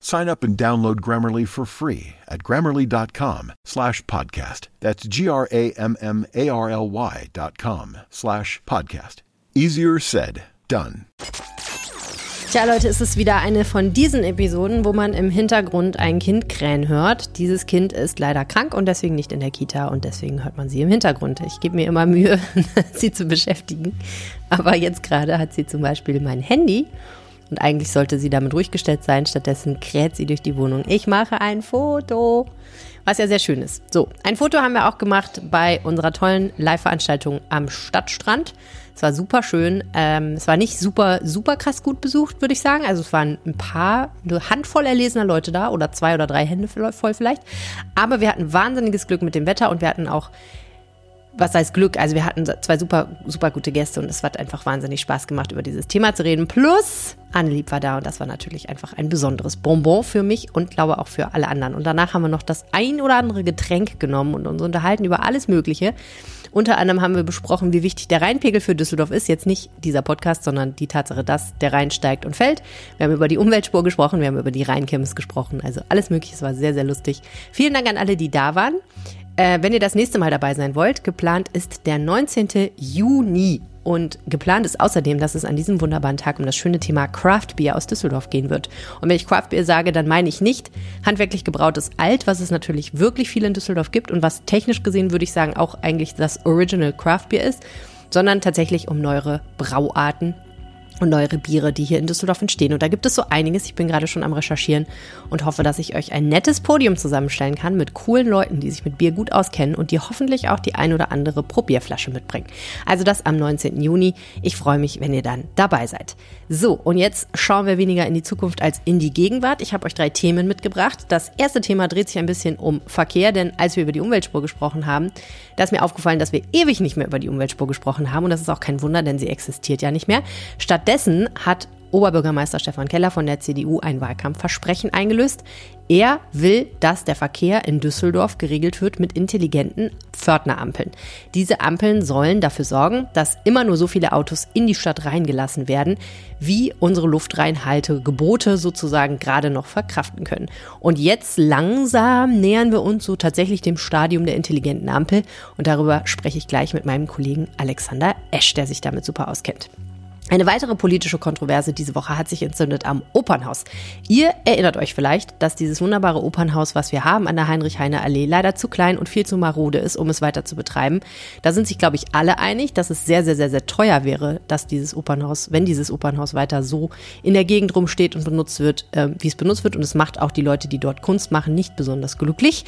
Sign up and download Grammarly for free at grammarly.com slash podcast. That's G-R-A-M-M-A-R-L-Y dot com slash podcast. Easier said, done. Tja, Leute, es ist wieder eine von diesen Episoden, wo man im Hintergrund ein Kind krähen hört. Dieses Kind ist leider krank und deswegen nicht in der Kita und deswegen hört man sie im Hintergrund. Ich gebe mir immer Mühe, sie zu beschäftigen. Aber jetzt gerade hat sie zum Beispiel mein Handy und eigentlich sollte sie damit ruhig gestellt sein. Stattdessen kräht sie durch die Wohnung. Ich mache ein Foto. Was ja sehr schön ist. So, ein Foto haben wir auch gemacht bei unserer tollen Live-Veranstaltung am Stadtstrand. Es war super schön. Ähm, es war nicht super, super krass gut besucht, würde ich sagen. Also es waren ein paar, eine Handvoll erlesener Leute da oder zwei oder drei Hände voll vielleicht. Aber wir hatten wahnsinniges Glück mit dem Wetter und wir hatten auch was heißt Glück? Also wir hatten zwei super, super gute Gäste und es hat einfach wahnsinnig Spaß gemacht, über dieses Thema zu reden. Plus Annelieb war da und das war natürlich einfach ein besonderes Bonbon für mich und glaube auch für alle anderen. Und danach haben wir noch das ein oder andere Getränk genommen und uns unterhalten über alles Mögliche. Unter anderem haben wir besprochen, wie wichtig der Rheinpegel für Düsseldorf ist. Jetzt nicht dieser Podcast, sondern die Tatsache, dass der Rhein steigt und fällt. Wir haben über die Umweltspur gesprochen, wir haben über die Rheinkirmes gesprochen. Also alles Mögliche, es war sehr, sehr lustig. Vielen Dank an alle, die da waren. Äh, wenn ihr das nächste Mal dabei sein wollt, geplant ist der 19. Juni. Und geplant ist außerdem, dass es an diesem wunderbaren Tag um das schöne Thema Craft Beer aus Düsseldorf gehen wird. Und wenn ich Craft Beer sage, dann meine ich nicht handwerklich gebrautes Alt, was es natürlich wirklich viel in Düsseldorf gibt und was technisch gesehen, würde ich sagen, auch eigentlich das Original Craft Beer ist, sondern tatsächlich um neuere Brauarten und neuere Biere, die hier in Düsseldorf entstehen. Und da gibt es so einiges. Ich bin gerade schon am Recherchieren und hoffe, dass ich euch ein nettes Podium zusammenstellen kann mit coolen Leuten, die sich mit Bier gut auskennen und die hoffentlich auch die ein oder andere Probierflasche mitbringen. Also das am 19. Juni. Ich freue mich, wenn ihr dann dabei seid. So, und jetzt schauen wir weniger in die Zukunft als in die Gegenwart. Ich habe euch drei Themen mitgebracht. Das erste Thema dreht sich ein bisschen um Verkehr, denn als wir über die Umweltspur gesprochen haben, da ist mir aufgefallen, dass wir ewig nicht mehr über die Umweltspur gesprochen haben und das ist auch kein Wunder, denn sie existiert ja nicht mehr. Statt Stattdessen hat Oberbürgermeister Stefan Keller von der CDU ein Wahlkampfversprechen eingelöst. Er will, dass der Verkehr in Düsseldorf geregelt wird mit intelligenten Pförtnerampeln. Diese Ampeln sollen dafür sorgen, dass immer nur so viele Autos in die Stadt reingelassen werden, wie unsere Luftreinhaltegebote sozusagen gerade noch verkraften können. Und jetzt langsam nähern wir uns so tatsächlich dem Stadium der intelligenten Ampel. Und darüber spreche ich gleich mit meinem Kollegen Alexander Esch, der sich damit super auskennt. Eine weitere politische Kontroverse diese Woche hat sich entzündet am Opernhaus. Ihr erinnert euch vielleicht, dass dieses wunderbare Opernhaus, was wir haben an der Heinrich-Heine-Allee, leider zu klein und viel zu marode ist, um es weiter zu betreiben. Da sind sich, glaube ich, alle einig, dass es sehr, sehr, sehr, sehr teuer wäre, dass dieses Opernhaus, wenn dieses Opernhaus weiter so in der Gegend rumsteht und benutzt wird, äh, wie es benutzt wird. Und es macht auch die Leute, die dort Kunst machen, nicht besonders glücklich.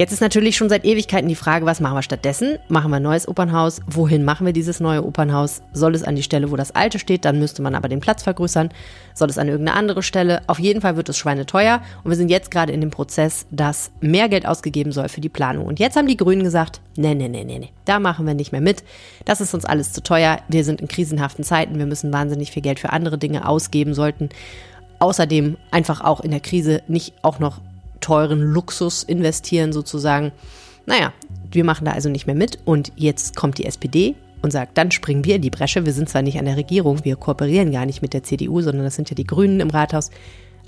Jetzt ist natürlich schon seit Ewigkeiten die Frage, was machen wir stattdessen? Machen wir ein neues Opernhaus? Wohin machen wir dieses neue Opernhaus? Soll es an die Stelle, wo das alte steht? Dann müsste man aber den Platz vergrößern. Soll es an irgendeine andere Stelle? Auf jeden Fall wird es schweineteuer. Und wir sind jetzt gerade in dem Prozess, dass mehr Geld ausgegeben soll für die Planung. Und jetzt haben die Grünen gesagt, nee, nee, nee, nee, nee, da machen wir nicht mehr mit. Das ist uns alles zu teuer. Wir sind in krisenhaften Zeiten. Wir müssen wahnsinnig viel Geld für andere Dinge ausgeben sollten. Außerdem einfach auch in der Krise nicht auch noch teuren Luxus investieren sozusagen. Naja, wir machen da also nicht mehr mit und jetzt kommt die SPD und sagt, dann springen wir in die Bresche. Wir sind zwar nicht an der Regierung, wir kooperieren gar nicht mit der CDU, sondern das sind ja die Grünen im Rathaus.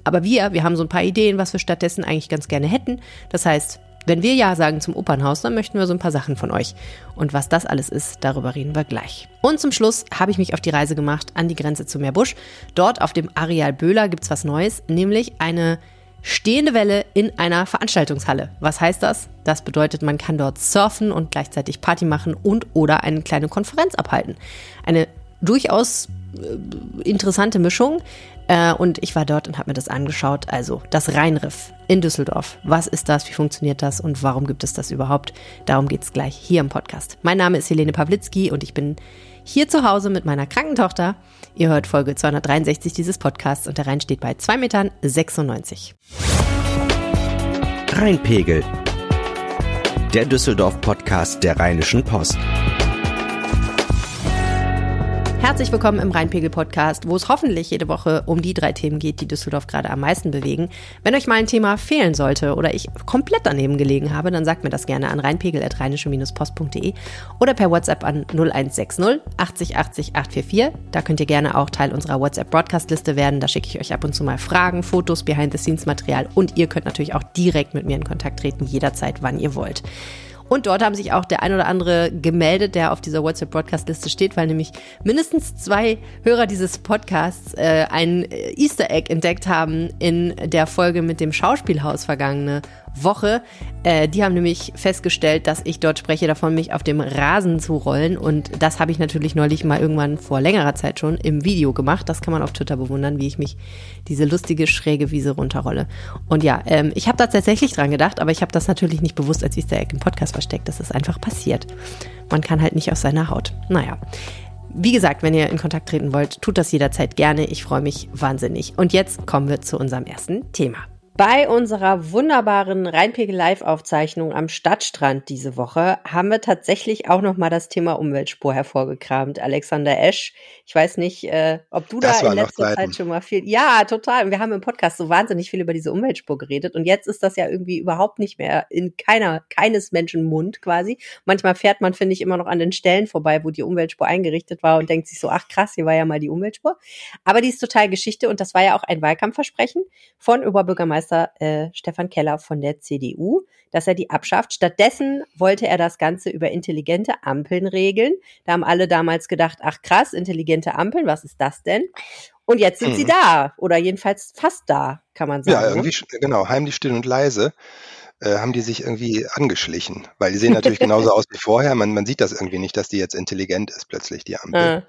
Aber wir, wir haben so ein paar Ideen, was wir stattdessen eigentlich ganz gerne hätten. Das heißt, wenn wir Ja sagen zum Opernhaus, dann möchten wir so ein paar Sachen von euch. Und was das alles ist, darüber reden wir gleich. Und zum Schluss habe ich mich auf die Reise gemacht an die Grenze zu Meerbusch. Dort auf dem Areal Böhler gibt es was Neues, nämlich eine stehende Welle in einer Veranstaltungshalle. Was heißt das? Das bedeutet, man kann dort surfen und gleichzeitig Party machen und oder eine kleine Konferenz abhalten. Eine durchaus äh, interessante Mischung. Äh, und ich war dort und habe mir das angeschaut. Also das Rheinriff in Düsseldorf. Was ist das? Wie funktioniert das? Und warum gibt es das überhaupt? Darum geht es gleich hier im Podcast. Mein Name ist Helene Pawlitzki und ich bin hier zu Hause mit meiner kranken Tochter. Ihr hört Folge 263 dieses Podcasts und der Rhein steht bei 2,96 Metern. Rheinpegel. Der Düsseldorf-Podcast der Rheinischen Post. Herzlich willkommen im Rheinpegel-Podcast, wo es hoffentlich jede Woche um die drei Themen geht, die Düsseldorf gerade am meisten bewegen. Wenn euch mal ein Thema fehlen sollte oder ich komplett daneben gelegen habe, dann sagt mir das gerne an rheinpegel.rheinische-post.de oder per WhatsApp an 0160 80 80 844. Da könnt ihr gerne auch Teil unserer WhatsApp-Broadcast-Liste werden. Da schicke ich euch ab und zu mal Fragen, Fotos, Behind-the-Scenes-Material und ihr könnt natürlich auch direkt mit mir in Kontakt treten, jederzeit, wann ihr wollt. Und dort haben sich auch der ein oder andere gemeldet, der auf dieser WhatsApp-Broadcast-Liste steht, weil nämlich mindestens zwei Hörer dieses Podcasts äh, ein Easter Egg entdeckt haben in der Folge mit dem Schauspielhaus vergangene Woche. Äh, die haben nämlich festgestellt, dass ich dort spreche davon, mich auf dem Rasen zu rollen. Und das habe ich natürlich neulich mal irgendwann vor längerer Zeit schon im Video gemacht. Das kann man auf Twitter bewundern, wie ich mich diese lustige, schräge Wiese runterrolle. Und ja, ähm, ich habe da tatsächlich dran gedacht, aber ich habe das natürlich nicht bewusst als Easter Egg im Podcast versteckt. Das ist einfach passiert. Man kann halt nicht aus seiner Haut. Naja. Wie gesagt, wenn ihr in Kontakt treten wollt, tut das jederzeit gerne. Ich freue mich wahnsinnig. Und jetzt kommen wir zu unserem ersten Thema. Bei unserer wunderbaren Rheinpegel Live-Aufzeichnung am Stadtstrand diese Woche haben wir tatsächlich auch nochmal das Thema Umweltspur hervorgekramt. Alexander Esch, ich weiß nicht, äh, ob du das da in letzter Zeit schon mal viel. Ja, total. Wir haben im Podcast so wahnsinnig viel über diese Umweltspur geredet und jetzt ist das ja irgendwie überhaupt nicht mehr in keiner, keines Menschen Mund quasi. Manchmal fährt man, finde ich, immer noch an den Stellen vorbei, wo die Umweltspur eingerichtet war und denkt sich so, ach krass, hier war ja mal die Umweltspur. Aber die ist total Geschichte und das war ja auch ein Wahlkampfversprechen von Oberbürgermeister Bürgermeister äh, Stefan Keller von der CDU, dass er die abschafft. Stattdessen wollte er das Ganze über intelligente Ampeln regeln. Da haben alle damals gedacht, ach krass, intelligente Ampeln, was ist das denn? Und jetzt sind mhm. sie da oder jedenfalls fast da, kann man sagen. Ja, ne? irgendwie, ne? genau, heimlich still und leise äh, haben die sich irgendwie angeschlichen, weil die sehen natürlich genauso aus wie vorher. Man, man sieht das irgendwie nicht, dass die jetzt intelligent ist plötzlich, die Ampel. Ah.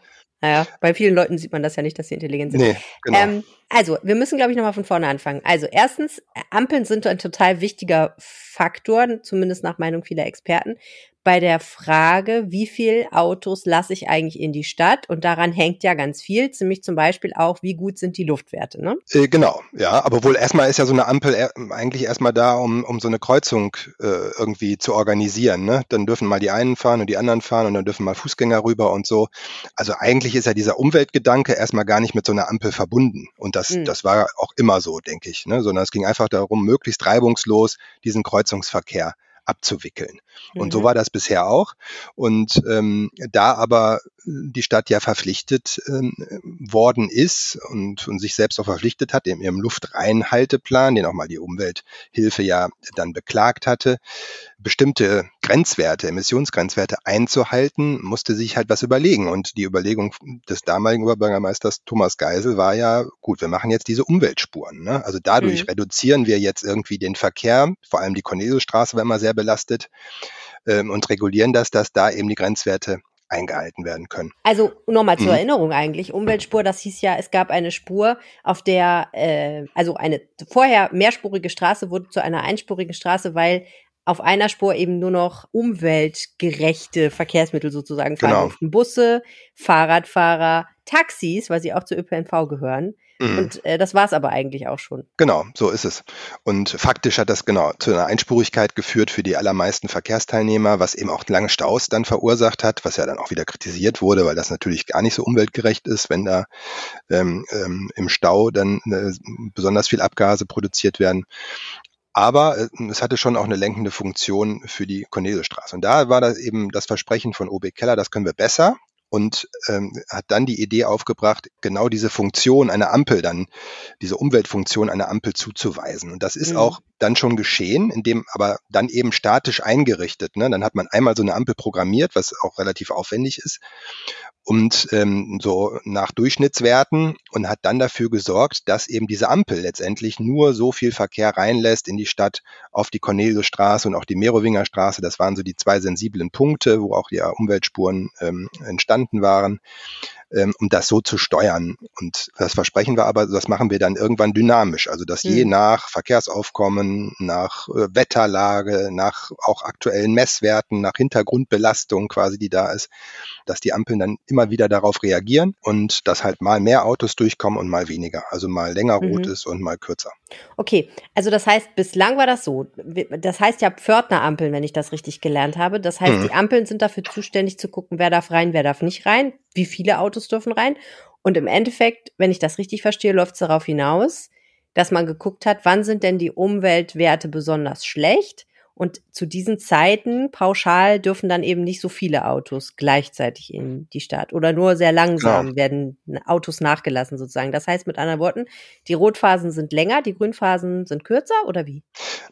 Naja, bei vielen Leuten sieht man das ja nicht, dass sie intelligent sind. Nee, genau. Ähm, also, wir müssen, glaube ich, nochmal von vorne anfangen. Also, erstens, Ampeln sind ein total wichtiger Faktor, zumindest nach Meinung vieler Experten, bei der Frage, wie viel Autos lasse ich eigentlich in die Stadt? Und daran hängt ja ganz viel, ziemlich zum Beispiel auch, wie gut sind die Luftwerte, ne? Äh, genau, ja. Aber wohl erstmal ist ja so eine Ampel eigentlich erstmal da, um, um so eine Kreuzung äh, irgendwie zu organisieren. Ne? Dann dürfen mal die einen fahren und die anderen fahren und dann dürfen mal Fußgänger rüber und so. Also eigentlich ist ja dieser Umweltgedanke erstmal gar nicht mit so einer Ampel verbunden. Und das, mhm. das war auch immer so, denke ich. Ne? Sondern es ging einfach darum, möglichst reibungslos diesen Kreuzungsverkehr abzuwickeln. Und so mhm. war das bisher auch. Und ähm, da aber die Stadt ja verpflichtet ähm, worden ist und, und sich selbst auch verpflichtet hat in ihrem Luftreinhalteplan, den auch mal die Umwelthilfe ja dann beklagt hatte, bestimmte Grenzwerte, Emissionsgrenzwerte einzuhalten, musste sich halt was überlegen. Und die Überlegung des damaligen Oberbürgermeisters Thomas Geisel war ja, gut, wir machen jetzt diese Umweltspuren. Ne? Also dadurch mhm. reduzieren wir jetzt irgendwie den Verkehr, vor allem die Corneliusstraße war immer sehr belastet, ähm, und regulieren das, dass da eben die Grenzwerte eingehalten werden können. Also nochmal zur mhm. Erinnerung eigentlich, Umweltspur, das hieß ja, es gab eine Spur, auf der, äh, also eine vorher mehrspurige Straße wurde zu einer einspurigen Straße, weil auf einer Spur eben nur noch umweltgerechte Verkehrsmittel sozusagen fahren genau. Busse, Fahrradfahrer, Taxis, weil sie auch zur ÖPNV gehören. Mhm. Und äh, das war es aber eigentlich auch schon. Genau, so ist es. Und faktisch hat das genau zu einer Einspurigkeit geführt für die allermeisten Verkehrsteilnehmer, was eben auch lange Staus dann verursacht hat, was ja dann auch wieder kritisiert wurde, weil das natürlich gar nicht so umweltgerecht ist, wenn da ähm, ähm, im Stau dann äh, besonders viel Abgase produziert werden. Aber äh, es hatte schon auch eine lenkende Funktion für die Corneliusstraße. Und da war das eben das Versprechen von OB Keller, das können wir besser und ähm, hat dann die Idee aufgebracht, genau diese Funktion einer Ampel dann, diese Umweltfunktion einer Ampel zuzuweisen. Und das ist mhm. auch dann schon geschehen, indem aber dann eben statisch eingerichtet. Ne? Dann hat man einmal so eine Ampel programmiert, was auch relativ aufwendig ist und ähm, so nach Durchschnittswerten und hat dann dafür gesorgt, dass eben diese Ampel letztendlich nur so viel Verkehr reinlässt in die Stadt auf die Corneliusstraße und auch die Merowinger Straße. Das waren so die zwei sensiblen Punkte, wo auch die Umweltspuren ähm, entstanden waren ähm, um das so zu steuern. Und das Versprechen war aber, das machen wir dann irgendwann dynamisch. Also dass mhm. je hm. nach Verkehrsaufkommen, nach äh, Wetterlage, nach auch aktuellen Messwerten, nach Hintergrundbelastung quasi, die da ist, dass die Ampeln dann immer wieder darauf reagieren und dass halt mal mehr Autos durchkommen und mal weniger. Also mal länger mhm. rot ist und mal kürzer. Okay, also das heißt, bislang war das so. Das heißt ja Pförtnerampeln, wenn ich das richtig gelernt habe. Das heißt, mhm. die Ampeln sind dafür zuständig zu gucken, wer darf rein, wer darf nicht rein, wie viele Autos dürfen rein. Und im Endeffekt, wenn ich das richtig verstehe, läuft es darauf hinaus, dass man geguckt hat, wann sind denn die Umweltwerte besonders schlecht und zu diesen Zeiten pauschal dürfen dann eben nicht so viele Autos gleichzeitig in die Stadt oder nur sehr langsam ja. werden Autos nachgelassen sozusagen. Das heißt mit anderen Worten, die Rotphasen sind länger, die Grünphasen sind kürzer oder wie?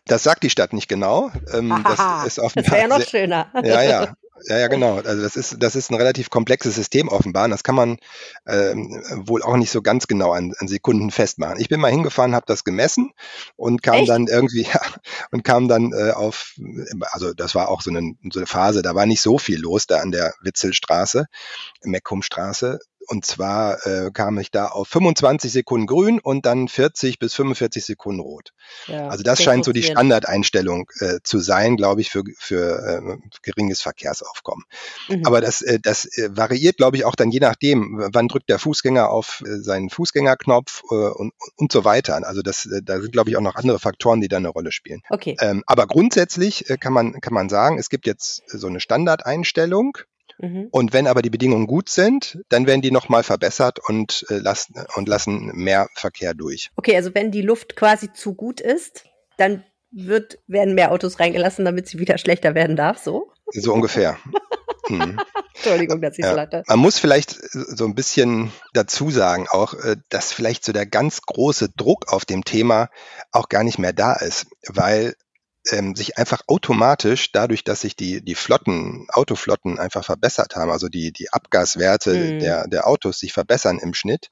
Das sagt die Stadt nicht genau. Ähm, Aha, das ist das wäre ja noch schöner. Ja, ja. Ja, ja, genau. Also das ist, das ist ein relativ komplexes System offenbar. Und das kann man ähm, wohl auch nicht so ganz genau an, an Sekunden festmachen. Ich bin mal hingefahren, habe das gemessen und kam Echt? dann irgendwie, ja, und kam dann äh, auf, also das war auch so eine, so eine Phase, da war nicht so viel los da an der Witzelstraße, Meckumstraße. Und zwar äh, kam ich da auf 25 Sekunden grün und dann 40 bis 45 Sekunden rot. Ja, also das scheint so die Standardeinstellung äh, zu sein, glaube ich, für, für äh, geringes Verkehrsaufkommen. Mhm. Aber das, äh, das äh, variiert, glaube ich, auch dann je nachdem, wann drückt der Fußgänger auf äh, seinen Fußgängerknopf äh, und, und so weiter. Also das, äh, da sind, glaube ich, auch noch andere Faktoren, die da eine Rolle spielen. Okay. Ähm, aber grundsätzlich äh, kann man, kann man sagen, es gibt jetzt so eine Standardeinstellung Mhm. Und wenn aber die Bedingungen gut sind, dann werden die nochmal verbessert und, äh, lassen, und lassen mehr Verkehr durch. Okay, also wenn die Luft quasi zu gut ist, dann wird, werden mehr Autos reingelassen, damit sie wieder schlechter werden darf, so? So ungefähr. Hm. Entschuldigung, dass ich ja. so lachte. Man muss vielleicht so ein bisschen dazu sagen, auch, äh, dass vielleicht so der ganz große Druck auf dem Thema auch gar nicht mehr da ist, weil ähm, sich einfach automatisch dadurch, dass sich die, die Flotten, Autoflotten einfach verbessert haben, also die, die Abgaswerte mhm. der, der Autos sich verbessern im Schnitt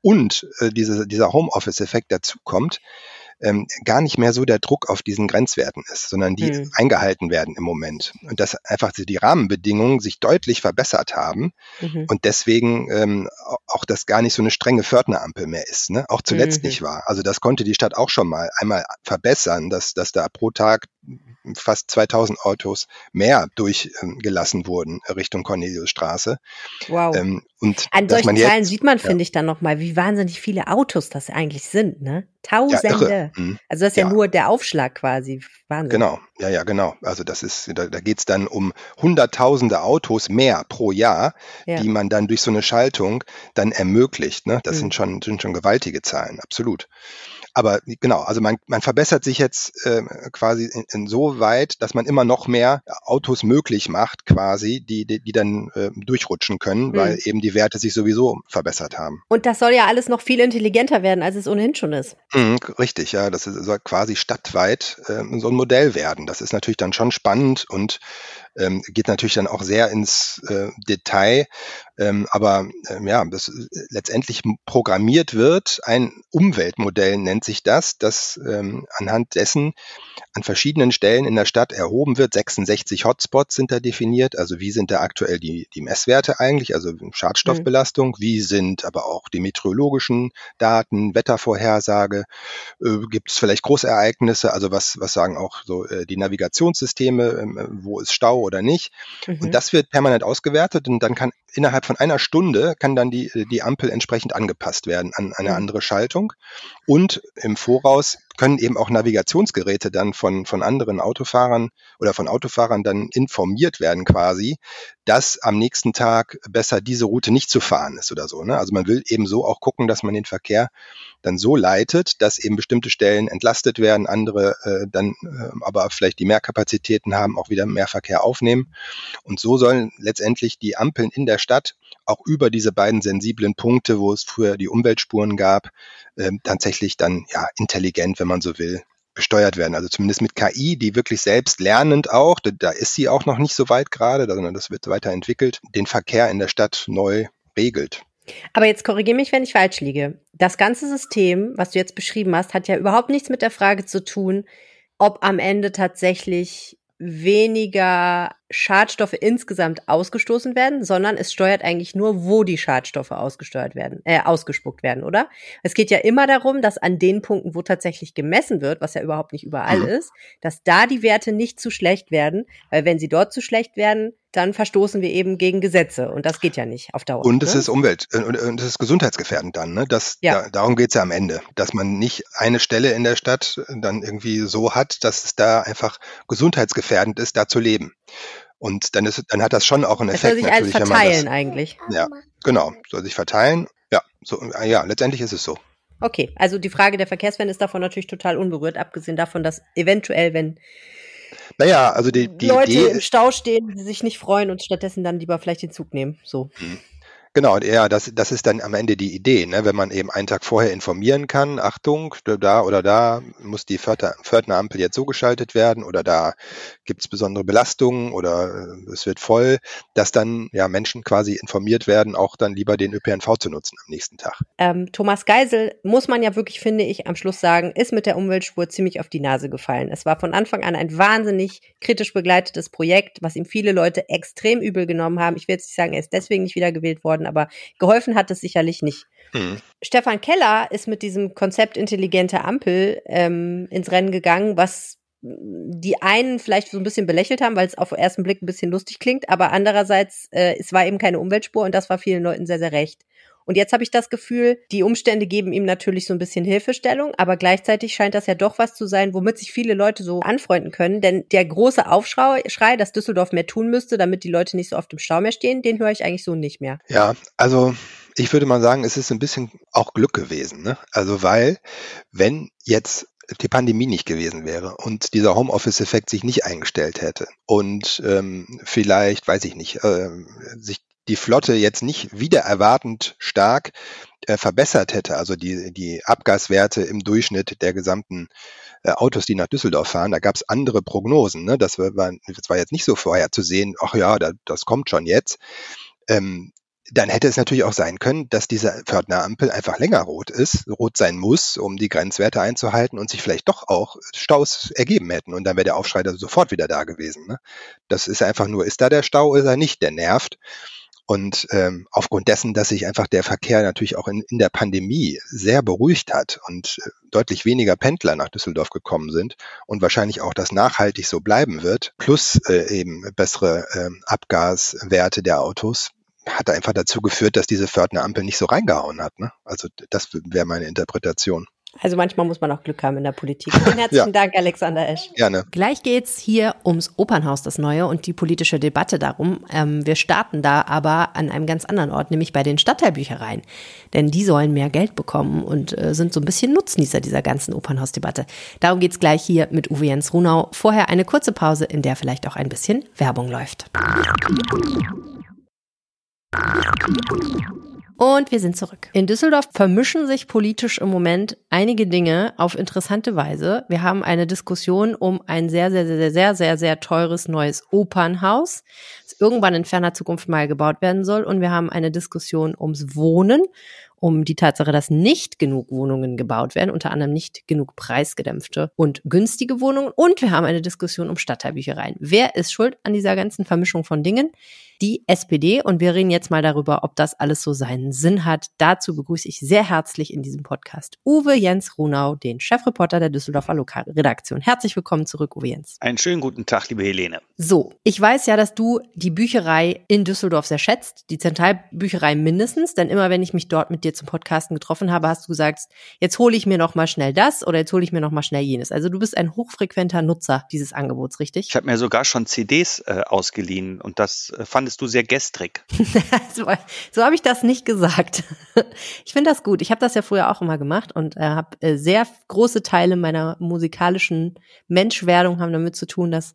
und äh, diese, dieser Homeoffice-Effekt dazu kommt, ähm, gar nicht mehr so der Druck auf diesen Grenzwerten ist, sondern die mhm. eingehalten werden im Moment. Und dass einfach die Rahmenbedingungen sich deutlich verbessert haben mhm. und deswegen ähm, auch das gar nicht so eine strenge Fördnerampel mehr ist. Ne? Auch zuletzt mhm. nicht war. Also das konnte die Stadt auch schon mal einmal verbessern, dass, dass da pro Tag fast 2000 Autos mehr durchgelassen wurden Richtung Corneliusstraße. Wow. Ähm, und An solchen Zahlen sieht man, finde ich, dann nochmal, wie wahnsinnig viele Autos das eigentlich sind, ne? Tausende. Ja, mhm. Also das ist ja, ja, nur der Aufschlag quasi. Wahnsinn. Genau, ja, ja, genau. Also das ist, da, da geht es dann um hunderttausende Autos mehr pro Jahr, ja. die man dann durch so eine Schaltung dann ermöglicht. Ne? Das mhm. sind, schon, sind schon gewaltige Zahlen, absolut. Aber genau, also man, man verbessert sich jetzt äh, quasi in, insoweit, dass man immer noch mehr Autos möglich macht, quasi, die, die, die dann äh, durchrutschen können, mhm. weil eben die Werte sich sowieso verbessert haben. Und das soll ja alles noch viel intelligenter werden, als es ohnehin schon ist. Mhm, richtig, ja. Das soll quasi stadtweit äh, so ein Modell werden. Das ist natürlich dann schon spannend und ähm, geht natürlich dann auch sehr ins äh, Detail, ähm, aber ähm, ja, das äh, letztendlich programmiert wird, ein Umweltmodell nennt sich das, das ähm, anhand dessen an verschiedenen Stellen in der Stadt erhoben wird. 66 Hotspots sind da definiert, also wie sind da aktuell die, die Messwerte eigentlich, also Schadstoffbelastung, mhm. wie sind aber auch die meteorologischen Daten, Wettervorhersage, äh, gibt es vielleicht Großereignisse, also was, was sagen auch so äh, die Navigationssysteme, äh, wo ist Stau oder nicht. Mhm. Und das wird permanent ausgewertet und dann kann innerhalb von einer Stunde kann dann die, die Ampel entsprechend angepasst werden an eine mhm. andere Schaltung. Und im Voraus können eben auch Navigationsgeräte dann von, von anderen Autofahrern oder von Autofahrern dann informiert werden quasi, dass am nächsten Tag besser diese Route nicht zu fahren ist oder so. Ne? Also man will eben so auch gucken, dass man den Verkehr dann so leitet, dass eben bestimmte Stellen entlastet werden, andere äh, dann äh, aber vielleicht die Mehrkapazitäten haben, auch wieder mehr Verkehr aufnehmen. Und so sollen letztendlich die Ampeln in der Stadt auch über diese beiden sensiblen Punkte, wo es früher die Umweltspuren gab, äh, tatsächlich dann ja intelligent, wenn man so will, besteuert werden. Also zumindest mit KI, die wirklich selbst lernend auch, da ist sie auch noch nicht so weit gerade, sondern das wird weiterentwickelt, den Verkehr in der Stadt neu regelt. Aber jetzt korrigiere mich, wenn ich falsch liege. Das ganze System, was du jetzt beschrieben hast, hat ja überhaupt nichts mit der Frage zu tun, ob am Ende tatsächlich weniger Schadstoffe insgesamt ausgestoßen werden, sondern es steuert eigentlich nur, wo die Schadstoffe ausgesteuert werden, äh, ausgespuckt werden, oder? Es geht ja immer darum, dass an den Punkten, wo tatsächlich gemessen wird, was ja überhaupt nicht überall mhm. ist, dass da die Werte nicht zu schlecht werden, weil wenn sie dort zu schlecht werden, dann verstoßen wir eben gegen Gesetze und das geht ja nicht auf Dauer. Und es ne? ist Umwelt äh, und, und es ist gesundheitsgefährdend dann, ne? Das, ja. da, darum geht's ja am Ende, dass man nicht eine Stelle in der Stadt dann irgendwie so hat, dass es da einfach gesundheitsgefährdend ist, da zu leben. Und dann ist, dann hat das schon auch einen Effekt. Das soll sich natürlich, als verteilen das, eigentlich. Ja, genau, soll sich verteilen. Ja, so, ja, letztendlich ist es so. Okay, also die Frage der Verkehrswende ist davon natürlich total unberührt, abgesehen davon, dass eventuell, wenn naja, also die, die Leute Idee im Stau stehen, die sich nicht freuen und stattdessen dann lieber vielleicht den Zug nehmen. So. Genau, ja, das, das ist dann am Ende die Idee, ne? wenn man eben einen Tag vorher informieren kann, Achtung, da oder da muss die Pförtnerampel jetzt so geschaltet werden oder da gibt es besondere Belastungen oder äh, es wird voll, dass dann ja Menschen quasi informiert werden, auch dann lieber den ÖPNV zu nutzen am nächsten Tag. Ähm, Thomas Geisel, muss man ja wirklich, finde ich, am Schluss sagen, ist mit der Umweltspur ziemlich auf die Nase gefallen. Es war von Anfang an ein wahnsinnig kritisch begleitetes Projekt, was ihm viele Leute extrem übel genommen haben. Ich will jetzt nicht sagen, er ist deswegen nicht wiedergewählt worden, aber geholfen hat es sicherlich nicht. Hm. Stefan Keller ist mit diesem Konzept intelligente Ampel ähm, ins Rennen gegangen, was die einen vielleicht so ein bisschen belächelt haben, weil es auf den ersten Blick ein bisschen lustig klingt, aber andererseits, äh, es war eben keine Umweltspur und das war vielen Leuten sehr, sehr recht. Und jetzt habe ich das Gefühl, die Umstände geben ihm natürlich so ein bisschen Hilfestellung, aber gleichzeitig scheint das ja doch was zu sein, womit sich viele Leute so anfreunden können. Denn der große Aufschrei, dass Düsseldorf mehr tun müsste, damit die Leute nicht so oft im Stau mehr stehen, den höre ich eigentlich so nicht mehr. Ja, also ich würde mal sagen, es ist ein bisschen auch Glück gewesen. Ne? Also weil, wenn jetzt die Pandemie nicht gewesen wäre und dieser Homeoffice-Effekt sich nicht eingestellt hätte und ähm, vielleicht, weiß ich nicht, äh, sich die Flotte jetzt nicht wieder erwartend stark äh, verbessert hätte, also die, die Abgaswerte im Durchschnitt der gesamten äh, Autos, die nach Düsseldorf fahren, da gab es andere Prognosen. Ne? Das, war, das war jetzt nicht so vorher zu sehen, ach ja, da, das kommt schon jetzt. Ähm, dann hätte es natürlich auch sein können, dass diese Pförtnerampel einfach länger rot ist, rot sein muss, um die Grenzwerte einzuhalten und sich vielleicht doch auch Staus ergeben hätten. Und dann wäre der Aufschrei sofort wieder da gewesen. Ne? Das ist einfach nur, ist da der Stau, ist er nicht, der nervt. Und ähm, aufgrund dessen, dass sich einfach der Verkehr natürlich auch in, in der Pandemie sehr beruhigt hat und äh, deutlich weniger Pendler nach Düsseldorf gekommen sind und wahrscheinlich auch das nachhaltig so bleiben wird, plus äh, eben bessere äh, Abgaswerte der Autos, hat einfach dazu geführt, dass diese Pförtner Ampel nicht so reingehauen hat. Ne? Also das wäre meine Interpretation. Also manchmal muss man auch Glück haben in der Politik. Vielen herzlichen ja. Dank, Alexander Esch. Gerne. Gleich geht's hier ums Opernhaus, das Neue, und die politische Debatte darum. Ähm, wir starten da aber an einem ganz anderen Ort, nämlich bei den Stadtteilbüchereien. Denn die sollen mehr Geld bekommen und äh, sind so ein bisschen Nutznießer dieser ganzen Opernhausdebatte. Darum geht's gleich hier mit Uwe Jens Runau. Vorher eine kurze Pause, in der vielleicht auch ein bisschen Werbung läuft. Und wir sind zurück. In Düsseldorf vermischen sich politisch im Moment einige Dinge auf interessante Weise. Wir haben eine Diskussion um ein sehr, sehr, sehr, sehr, sehr, sehr teures neues Opernhaus, das irgendwann in ferner Zukunft mal gebaut werden soll. Und wir haben eine Diskussion ums Wohnen um die Tatsache, dass nicht genug Wohnungen gebaut werden, unter anderem nicht genug preisgedämpfte und günstige Wohnungen. Und wir haben eine Diskussion um Stadtteilbüchereien. Wer ist schuld an dieser ganzen Vermischung von Dingen? Die SPD. Und wir reden jetzt mal darüber, ob das alles so seinen Sinn hat. Dazu begrüße ich sehr herzlich in diesem Podcast Uwe Jens Runau, den Chefreporter der Düsseldorfer Lokalredaktion. Herzlich willkommen zurück, Uwe Jens. Einen schönen guten Tag, liebe Helene. So, ich weiß ja, dass du die Bücherei in Düsseldorf sehr schätzt, die Zentralbücherei mindestens, denn immer wenn ich mich dort mit dir zum Podcasten getroffen habe, hast du gesagt, jetzt hole ich mir noch mal schnell das oder jetzt hole ich mir noch mal schnell jenes. Also du bist ein hochfrequenter Nutzer dieses Angebots, richtig? Ich habe mir sogar schon CDs äh, ausgeliehen und das äh, fandest du sehr gestrig. so so habe ich das nicht gesagt. ich finde das gut. Ich habe das ja früher auch immer gemacht und äh, habe äh, sehr große Teile meiner musikalischen Menschwerdung haben damit zu tun, dass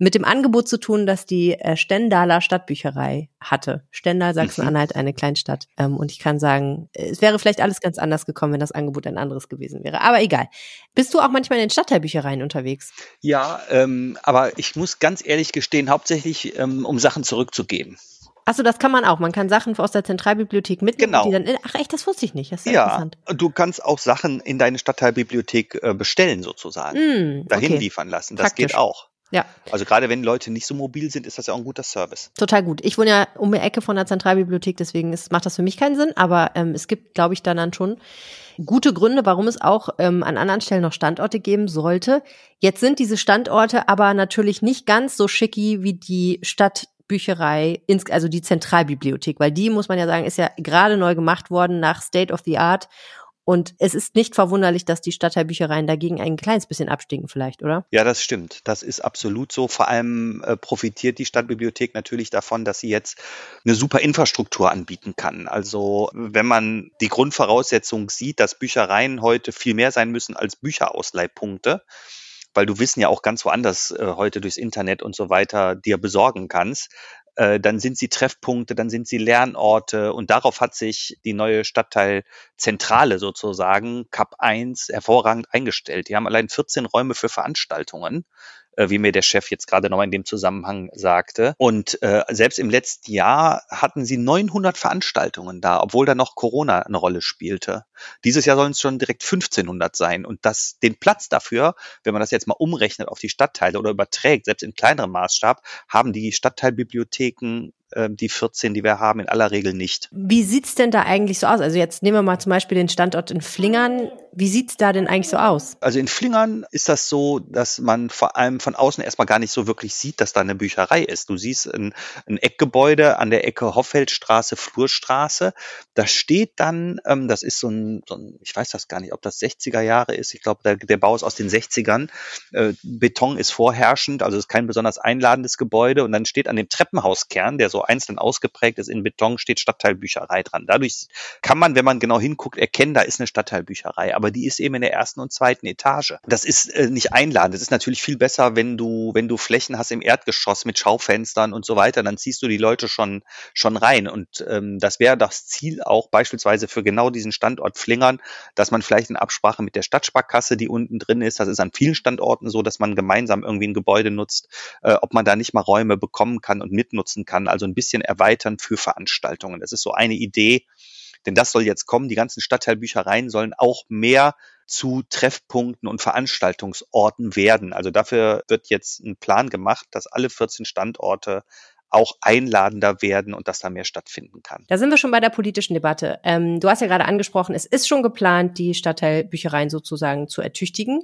mit dem Angebot zu tun, dass die äh, Stendaler Stadtbücherei hatte. Stendal, Sachsen-Anhalt, eine Kleinstadt. Ähm, und ich kann sagen, es wäre vielleicht alles ganz anders gekommen, wenn das Angebot ein anderes gewesen wäre. Aber egal. Bist du auch manchmal in den Stadtteilbüchereien unterwegs? Ja, ähm, aber ich muss ganz ehrlich gestehen, hauptsächlich ähm, um Sachen zurückzugeben. Achso, das kann man auch. Man kann Sachen aus der Zentralbibliothek mitnehmen. Genau. Die dann in, ach echt, das wusste ich nicht. Das ist ja, interessant. du kannst auch Sachen in deine Stadtteilbibliothek äh, bestellen sozusagen, Mm, dahin okay. liefern lassen. Das Praktisch. geht auch. Ja, Also gerade wenn Leute nicht so mobil sind, ist das ja auch ein guter Service. total gut. Ich wohne ja um die Ecke von der Zentralbibliothek, deswegen ist, macht das für mich keinen Sinn. Aber ähm, es gibt, glaube ich, dann, dann schon gute Gründe, warum es auch ähm, an anderen Stellen noch Standorte geben sollte. Jetzt sind diese Standorte aber natürlich nicht ganz so schicki wie die Stadtbücherei, ins- also die Zentralbibliothek, weil die, muss man ja sagen, ist ja gerade neu gemacht worden nach State of the Art. Und es ist nicht verwunderlich, dass die Stadtteilbüchereien dagegen ein kleines bisschen abstinken vielleicht, oder? Ja, das stimmt. Das ist absolut so. Vor allem äh, profitiert die Stadtbibliothek natürlich davon, dass sie jetzt eine super Infrastruktur anbieten kann. Also wenn man die Grundvoraussetzung sieht, dass Büchereien heute viel mehr sein müssen als Bücherausleihpunkte, weil du Wissen ja auch ganz woanders äh, heute durchs Internet und so weiter dir besorgen kannst, äh, dann sind sie Treffpunkte, dann sind sie Lernorte und darauf hat sich die neue Stadtteilzentrale sozusagen, CAP 1, hervorragend eingestellt. Die haben allein 14 Räume für Veranstaltungen, wie mir der Chef jetzt gerade nochmal in dem Zusammenhang sagte. Und äh, selbst im letzten Jahr hatten sie 900 Veranstaltungen da, obwohl da noch Corona eine Rolle spielte. Dieses Jahr sollen es schon direkt 1500 sein. Und das, den Platz dafür, wenn man das jetzt mal umrechnet auf die Stadtteile oder überträgt, selbst in kleinerem Maßstab, haben die Stadtteilbibliotheken, äh, die 14, die wir haben, in aller Regel nicht. Wie sieht's denn da eigentlich so aus? Also jetzt nehmen wir mal zum Beispiel den Standort in Flingern. Wie sieht's da denn eigentlich so aus? Also in Flingern ist das so, dass man vor allem von außen erstmal gar nicht so wirklich sieht, dass da eine Bücherei ist. Du siehst ein, ein Eckgebäude an der Ecke Hoffeldstraße, Flurstraße. Da steht dann, ähm, das ist so ein, so ein, ich weiß das gar nicht, ob das 60er Jahre ist. Ich glaube, der, der Bau ist aus den 60ern. Äh, Beton ist vorherrschend, also ist kein besonders einladendes Gebäude. Und dann steht an dem Treppenhauskern, der so einzeln ausgeprägt ist in Beton, steht Stadtteilbücherei dran. Dadurch kann man, wenn man genau hinguckt, erkennen, da ist eine Stadtteilbücherei. Aber die ist eben in der ersten und zweiten Etage. Das ist äh, nicht einladend. Es ist natürlich viel besser, wenn du, wenn du Flächen hast im Erdgeschoss mit Schaufenstern und so weiter, dann ziehst du die Leute schon, schon rein. Und ähm, das wäre das Ziel auch beispielsweise für genau diesen Standort Flingern, dass man vielleicht in Absprache mit der Stadtsparkasse, die unten drin ist, das ist an vielen Standorten so, dass man gemeinsam irgendwie ein Gebäude nutzt, äh, ob man da nicht mal Räume bekommen kann und mitnutzen kann, also ein bisschen erweitern für Veranstaltungen. Das ist so eine Idee, denn das soll jetzt kommen. Die ganzen Stadtteilbüchereien sollen auch mehr zu Treffpunkten und Veranstaltungsorten werden. Also dafür wird jetzt ein Plan gemacht, dass alle 14 Standorte auch einladender werden und dass da mehr stattfinden kann. Da sind wir schon bei der politischen Debatte. Ähm, du hast ja gerade angesprochen, es ist schon geplant, die Stadtteilbüchereien sozusagen zu ertüchtigen.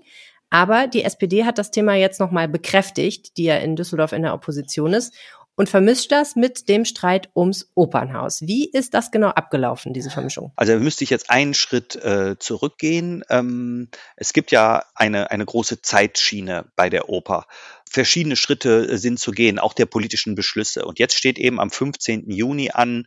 Aber die SPD hat das Thema jetzt nochmal bekräftigt, die ja in Düsseldorf in der Opposition ist, und vermischt das mit dem Streit ums Opernhaus. Wie ist das genau abgelaufen, diese Vermischung? Also müsste ich jetzt einen Schritt äh, zurückgehen. Ähm, es gibt ja eine, eine große Zeitschiene bei der Oper. Verschiedene Schritte äh, sind zu gehen, auch der politischen Beschlüsse. Und jetzt steht eben am 15. Juni an,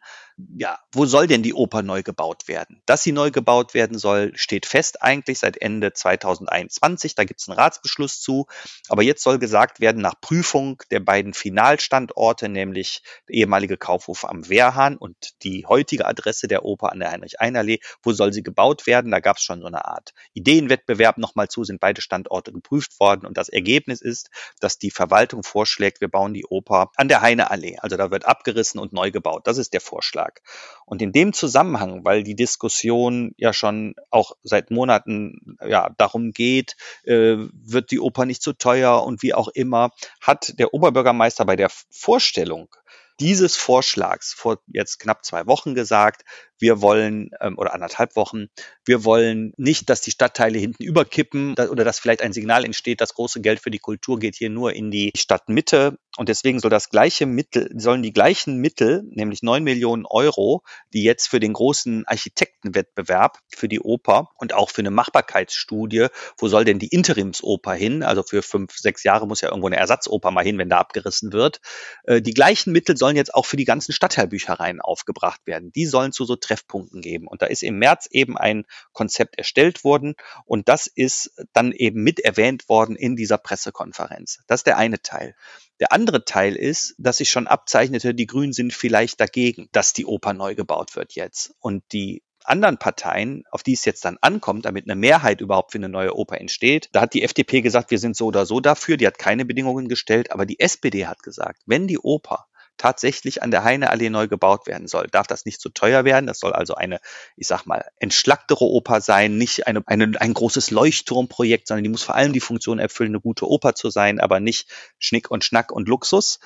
ja, wo soll denn die Oper neu gebaut werden? Dass sie neu gebaut werden soll, steht fest eigentlich seit Ende 2021. Da gibt es einen Ratsbeschluss zu. Aber jetzt soll gesagt werden, nach Prüfung der beiden Finalstandorte, nämlich der ehemalige Kaufhof am Wehrhahn und die heutige Adresse der Oper an der Heinrich-Einer-Allee, wo soll sie gebaut werden? Da gab es schon so eine Art Ideenwettbewerb nochmal zu, sind beide Standorte geprüft worden. Und das Ergebnis ist, dass die Verwaltung vorschlägt, wir bauen die Oper an der Heine-Allee. Also da wird abgerissen und neu gebaut. Das ist der Vorschlag. Und in dem Zusammenhang, weil die Diskussion ja schon auch seit Monaten ja darum geht, äh, wird die Oper nicht zu teuer und wie auch immer, hat der Oberbürgermeister bei der Vorstellung dieses Vorschlags vor jetzt knapp zwei Wochen gesagt, wir wollen, ähm, oder anderthalb Wochen, wir wollen nicht, dass die Stadtteile hinten überkippen oder dass vielleicht ein Signal entsteht, das große Geld für die Kultur geht hier nur in die Stadtmitte. Und deswegen soll das gleiche Mittel, sollen die gleichen Mittel, nämlich neun Millionen Euro, die jetzt für den großen Architektenwettbewerb für die Oper und auch für eine Machbarkeitsstudie, wo soll denn die Interimsoper hin? Also für fünf, sechs Jahre muss ja irgendwo eine Ersatzoper mal hin, wenn da abgerissen wird. Äh, die gleichen Mittel sollen jetzt auch für die ganzen Stadtteilbüchereien aufgebracht werden. Die sollen zu so Treffpunkten geben. Und da ist im März eben ein Konzept erstellt worden und das ist dann eben mit erwähnt worden in dieser Pressekonferenz. Das ist der eine Teil. Der andere Teil ist, dass sich schon abzeichnete, die Grünen sind vielleicht dagegen, dass die Oper neu gebaut wird jetzt. Und die anderen Parteien, auf die es jetzt dann ankommt, damit eine Mehrheit überhaupt für eine neue Oper entsteht, da hat die FDP gesagt, wir sind so oder so dafür, die hat keine Bedingungen gestellt, aber die SPD hat gesagt, wenn die Oper tatsächlich an der Heineallee neu gebaut werden soll, darf das nicht zu teuer werden. Das soll also eine, ich sag mal, entschlacktere Oper sein, nicht eine, eine, ein großes Leuchtturmprojekt, sondern die muss vor allem die Funktion erfüllen, eine gute Oper zu sein, aber nicht Schnick und Schnack und Luxus.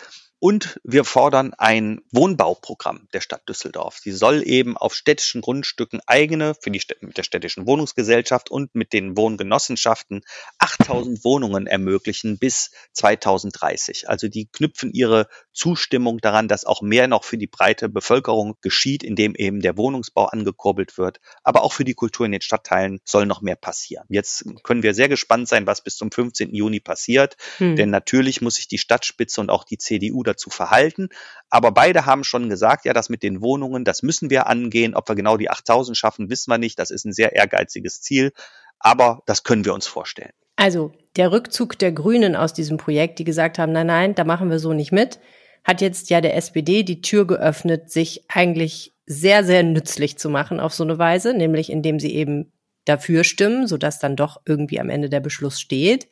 Und wir fordern ein Wohnbauprogramm der Stadt Düsseldorf. Sie soll eben auf städtischen Grundstücken eigene, für die Städt mit der städtischen Wohnungsgesellschaft und mit den Wohngenossenschaften 8000 Wohnungen ermöglichen bis 2030. Also die knüpfen ihre Zustimmung daran, dass auch mehr noch für die breite Bevölkerung geschieht, indem eben der Wohnungsbau angekurbelt wird. Aber auch für die Kultur in den Stadtteilen soll noch mehr passieren. Jetzt können wir sehr gespannt sein, was bis zum 15. Juni passiert. Hm. Denn natürlich muss sich die Stadtspitze und auch die CDU dazu verhalten. Aber beide haben schon gesagt, ja, das mit den Wohnungen, das müssen wir angehen. Ob wir genau die 8000 schaffen, wissen wir nicht. Das ist ein sehr ehrgeiziges Ziel. Aber das können wir uns vorstellen. Also der Rückzug der Grünen aus diesem Projekt, die gesagt haben, nein, nein, da machen wir so nicht mit, hat jetzt ja der SPD die Tür geöffnet, sich eigentlich sehr, sehr nützlich zu machen auf so eine Weise, nämlich indem sie eben dafür stimmen, sodass dann doch irgendwie am Ende der Beschluss steht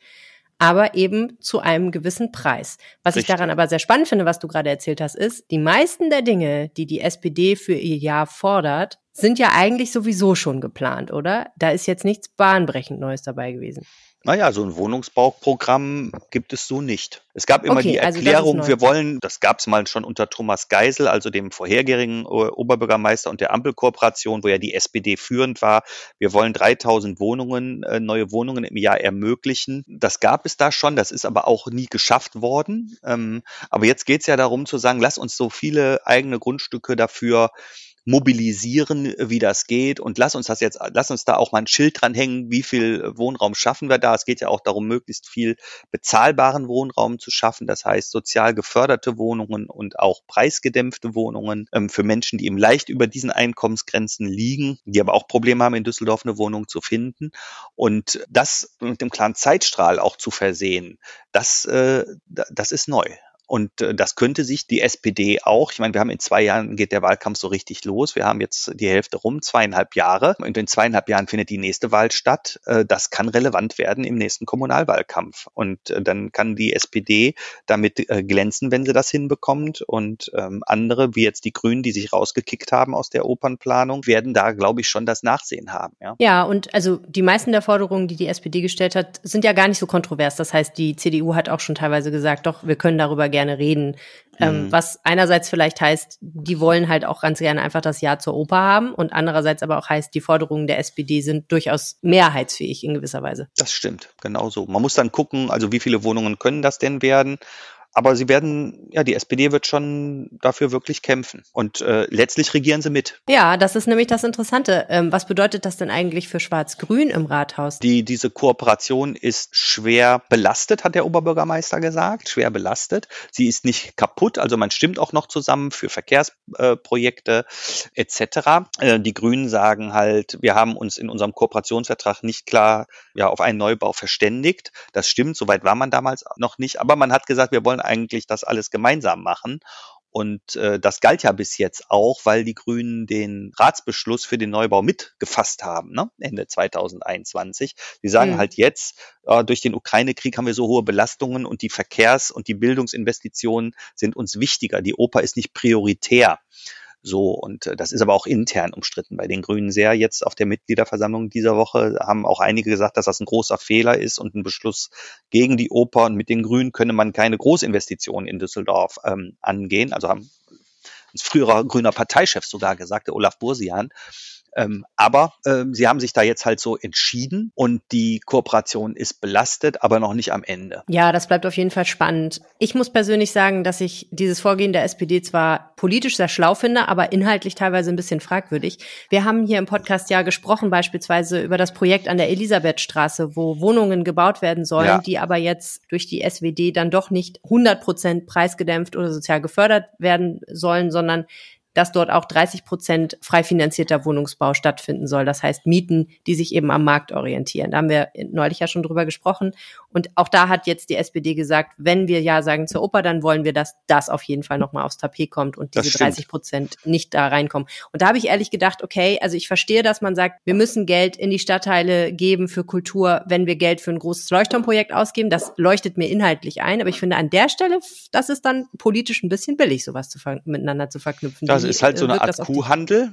aber eben zu einem gewissen Preis. Was Richtig. ich daran aber sehr spannend finde, was du gerade erzählt hast, ist, die meisten der Dinge, die die SPD für ihr Jahr fordert, sind ja eigentlich sowieso schon geplant, oder? Da ist jetzt nichts bahnbrechend Neues dabei gewesen. Naja, so ein Wohnungsbauprogramm gibt es so nicht. Es gab immer okay, die also Erklärung, also wir wollen, das gab es mal schon unter Thomas Geisel, also dem vorhergehenden Oberbürgermeister und der Ampelkooperation, wo ja die SPD führend war. Wir wollen 3000 Wohnungen, äh, neue Wohnungen im Jahr ermöglichen. Das gab es da schon, das ist aber auch nie geschafft worden. Ähm, aber jetzt geht es ja darum zu sagen, lass uns so viele eigene Grundstücke dafür mobilisieren, wie das geht und lass uns das jetzt, lass uns da auch mal ein Schild dranhängen, wie viel Wohnraum schaffen wir da. Es geht ja auch darum, möglichst viel bezahlbaren Wohnraum zu schaffen. Das heißt, sozial geförderte Wohnungen und auch preisgedämpfte Wohnungen ähm, für Menschen, die eben leicht über diesen Einkommensgrenzen liegen, die aber auch Probleme haben, in Düsseldorf eine Wohnung zu finden. Und das mit dem klaren Zeitstrahl auch zu versehen, das, äh, das ist neu. Und äh, das könnte sich die SPD auch, ich meine, wir haben in zwei Jahren geht der Wahlkampf so richtig los. Wir haben jetzt die Hälfte rum, zweieinhalb Jahre. Und in zweieinhalb Jahren findet die nächste Wahl statt. Äh, das kann relevant werden im nächsten Kommunalwahlkampf. Und äh, dann kann die SPD damit äh, glänzen, wenn sie das hinbekommt. Und ähm, andere, wie jetzt die Grünen, die sich rausgekickt haben aus der Opernplanung, werden da, glaube ich, schon das Nachsehen haben. Ja? ja, und also die meisten der Forderungen, die die SPD gestellt hat, sind ja gar nicht so kontrovers. Das heißt, die CDU hat auch schon teilweise gesagt, doch, wir können darüber gerne gerne reden. Ähm, mhm. Was einerseits vielleicht heißt, die wollen halt auch ganz gerne einfach das Ja zur Oper haben und andererseits aber auch heißt, die Forderungen der SPD sind durchaus mehrheitsfähig in gewisser Weise. Das stimmt, genau so. Man muss dann gucken, also wie viele Wohnungen können das denn werden aber sie werden, ja, die SPD wird schon dafür wirklich kämpfen. Und äh, letztlich regieren sie mit. Ja, das ist nämlich das Interessante. Ähm, was bedeutet das denn eigentlich für Schwarz-Grün im Rathaus? Die, diese Kooperation ist schwer belastet, hat der Oberbürgermeister gesagt. Schwer belastet. Sie ist nicht kaputt. Also man stimmt auch noch zusammen für Verkehrsprojekte äh, etc. Äh, die Grünen sagen halt, wir haben uns in unserem Kooperationsvertrag nicht klar ja, auf einen Neubau verständigt. Das stimmt, soweit war man damals noch nicht. Aber man hat gesagt, wir wollen eigentlich das alles gemeinsam machen. Und äh, das galt ja bis jetzt auch, weil die Grünen den Ratsbeschluss für den Neubau mitgefasst haben, ne? Ende 2021. Sie sagen mhm. halt jetzt, äh, durch den Ukraine-Krieg haben wir so hohe Belastungen und die Verkehrs- und die Bildungsinvestitionen sind uns wichtiger. Die Oper ist nicht prioritär. So, und äh, das ist aber auch intern umstritten bei den Grünen sehr. Jetzt auf der Mitgliederversammlung dieser Woche haben auch einige gesagt, dass das ein großer Fehler ist und ein Beschluss gegen die Oper. Und mit den Grünen könne man keine Großinvestitionen in Düsseldorf ähm, angehen. Also haben ein früherer grüner Parteichef sogar gesagt, der Olaf Bursian. Ähm, aber ähm, sie haben sich da jetzt halt so entschieden und die Kooperation ist belastet, aber noch nicht am Ende. Ja, das bleibt auf jeden Fall spannend. Ich muss persönlich sagen, dass ich dieses Vorgehen der SPD zwar politisch sehr schlau finde, aber inhaltlich teilweise ein bisschen fragwürdig. Wir haben hier im Podcast ja gesprochen beispielsweise über das Projekt an der Elisabethstraße, wo Wohnungen gebaut werden sollen, ja. die aber jetzt durch die SWD dann doch nicht 100 Prozent preisgedämpft oder sozial gefördert werden sollen, sondern dass dort auch 30 Prozent frei finanzierter Wohnungsbau stattfinden soll. Das heißt Mieten, die sich eben am Markt orientieren. Da haben wir neulich ja schon drüber gesprochen. Und auch da hat jetzt die SPD gesagt, wenn wir Ja sagen zur Oper, dann wollen wir, dass das auf jeden Fall nochmal aufs Tapet kommt und diese 30 Prozent nicht da reinkommen. Und da habe ich ehrlich gedacht, okay, also ich verstehe, dass man sagt, wir müssen Geld in die Stadtteile geben für Kultur, wenn wir Geld für ein großes Leuchtturmprojekt ausgeben. Das leuchtet mir inhaltlich ein. Aber ich finde an der Stelle, das ist dann politisch ein bisschen billig, sowas zu miteinander zu verknüpfen. Das ist halt so eine Art Kuhhandel.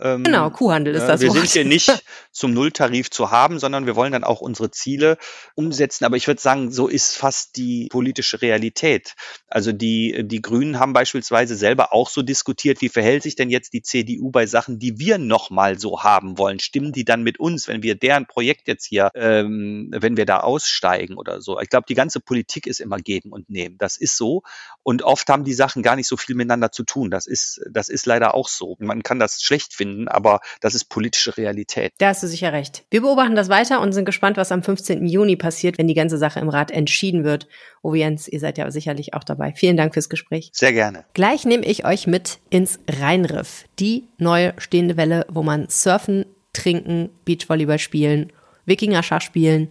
Ähm, genau, Kuhhandel ist das. Wir Wort. sind hier nicht zum Nulltarif zu haben, sondern wir wollen dann auch unsere Ziele umsetzen. Aber ich würde sagen, so ist fast die politische Realität. Also die, die Grünen haben beispielsweise selber auch so diskutiert, wie verhält sich denn jetzt die CDU bei Sachen, die wir nochmal so haben wollen? Stimmen die dann mit uns, wenn wir deren Projekt jetzt hier, ähm, wenn wir da aussteigen oder so? Ich glaube, die ganze Politik ist immer geben und nehmen. Das ist so. Und oft haben die Sachen gar nicht so viel miteinander zu tun. Das ist, das ist leider auch so. Man kann das schlecht finden finden, aber das ist politische Realität. Da hast du sicher recht. Wir beobachten das weiter und sind gespannt, was am 15. Juni passiert, wenn die ganze Sache im Rat entschieden wird. Oh Jens, ihr seid ja sicherlich auch dabei. Vielen Dank fürs Gespräch. Sehr gerne. Gleich nehme ich euch mit ins Rheinriff, die neue stehende Welle, wo man surfen, trinken, Beachvolleyball spielen, Wikinger-Schach spielen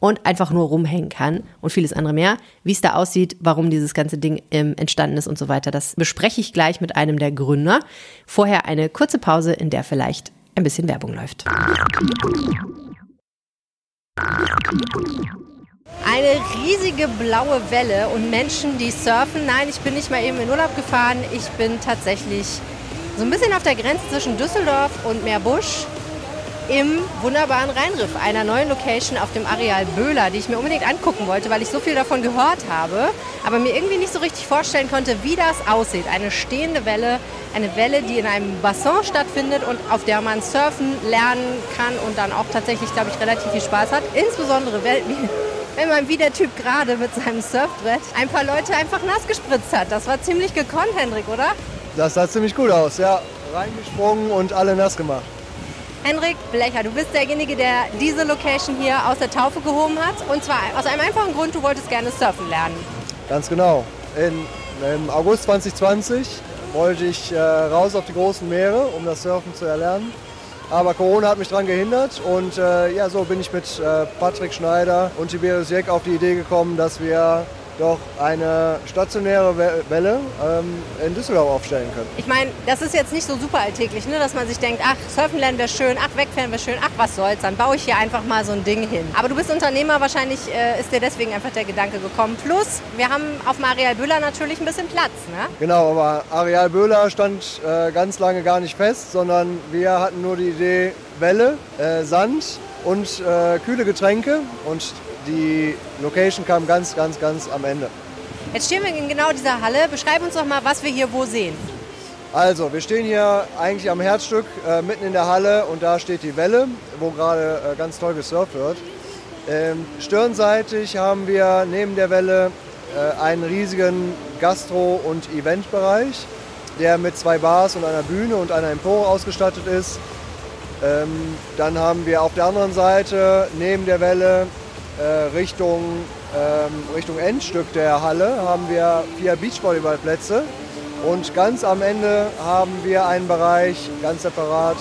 und einfach nur rumhängen kann und vieles andere mehr. Wie es da aussieht, warum dieses ganze Ding ähm, entstanden ist und so weiter, das bespreche ich gleich mit einem der Gründer. Vorher eine kurze Pause, in der vielleicht ein bisschen Werbung läuft. Eine riesige blaue Welle und Menschen, die surfen. Nein, ich bin nicht mal eben in Urlaub gefahren. Ich bin tatsächlich so ein bisschen auf der Grenze zwischen Düsseldorf und Meerbusch im wunderbaren Rheinriff, einer neuen Location auf dem Areal Böhler, die ich mir unbedingt angucken wollte, weil ich so viel davon gehört habe, aber mir irgendwie nicht so richtig vorstellen konnte, wie das aussieht. Eine stehende Welle, eine Welle, die in einem Bassin stattfindet und auf der man surfen lernen kann und dann auch tatsächlich, glaube ich, relativ viel Spaß hat. Insbesondere, wenn man wie der Typ gerade mit seinem Surfbrett ein paar Leute einfach nass gespritzt hat. Das war ziemlich gekonnt, Hendrik, oder? Das sah ziemlich gut aus, ja. Reingesprungen und alle nass gemacht. Henrik Blecher, du bist derjenige, der diese Location hier aus der Taufe gehoben hat. Und zwar aus einem einfachen Grund, du wolltest gerne surfen lernen. Ganz genau. In, Im August 2020 wollte ich äh, raus auf die großen Meere, um das Surfen zu erlernen. Aber Corona hat mich daran gehindert und äh, ja, so bin ich mit äh, Patrick Schneider und Tiberius Jeck auf die Idee gekommen, dass wir doch eine stationäre Welle ähm, in Düsseldorf aufstellen können. Ich meine, das ist jetzt nicht so super alltäglich, ne? dass man sich denkt, ach, surfen lernen wäre schön, ach, wegfahren wäre schön, ach, was soll's, dann baue ich hier einfach mal so ein Ding hin. Aber du bist Unternehmer, wahrscheinlich äh, ist dir deswegen einfach der Gedanke gekommen. Plus, wir haben auf dem Areal Böhler natürlich ein bisschen Platz. Ne? Genau, aber Areal Böhler stand äh, ganz lange gar nicht fest, sondern wir hatten nur die Idee Welle, äh, Sand und äh, kühle Getränke und die Location kam ganz, ganz, ganz am Ende. Jetzt stehen wir in genau dieser Halle. Beschreib uns doch mal, was wir hier wo sehen. Also, wir stehen hier eigentlich am Herzstück, äh, mitten in der Halle und da steht die Welle, wo gerade äh, ganz toll gesurft wird. Ähm, stirnseitig haben wir neben der Welle äh, einen riesigen Gastro- und Eventbereich, der mit zwei Bars und einer Bühne und einer Empore ausgestattet ist. Ähm, dann haben wir auf der anderen Seite neben der Welle Richtung, ähm, Richtung Endstück der Halle haben wir vier Beachvolleyballplätze und ganz am Ende haben wir einen Bereich ganz separat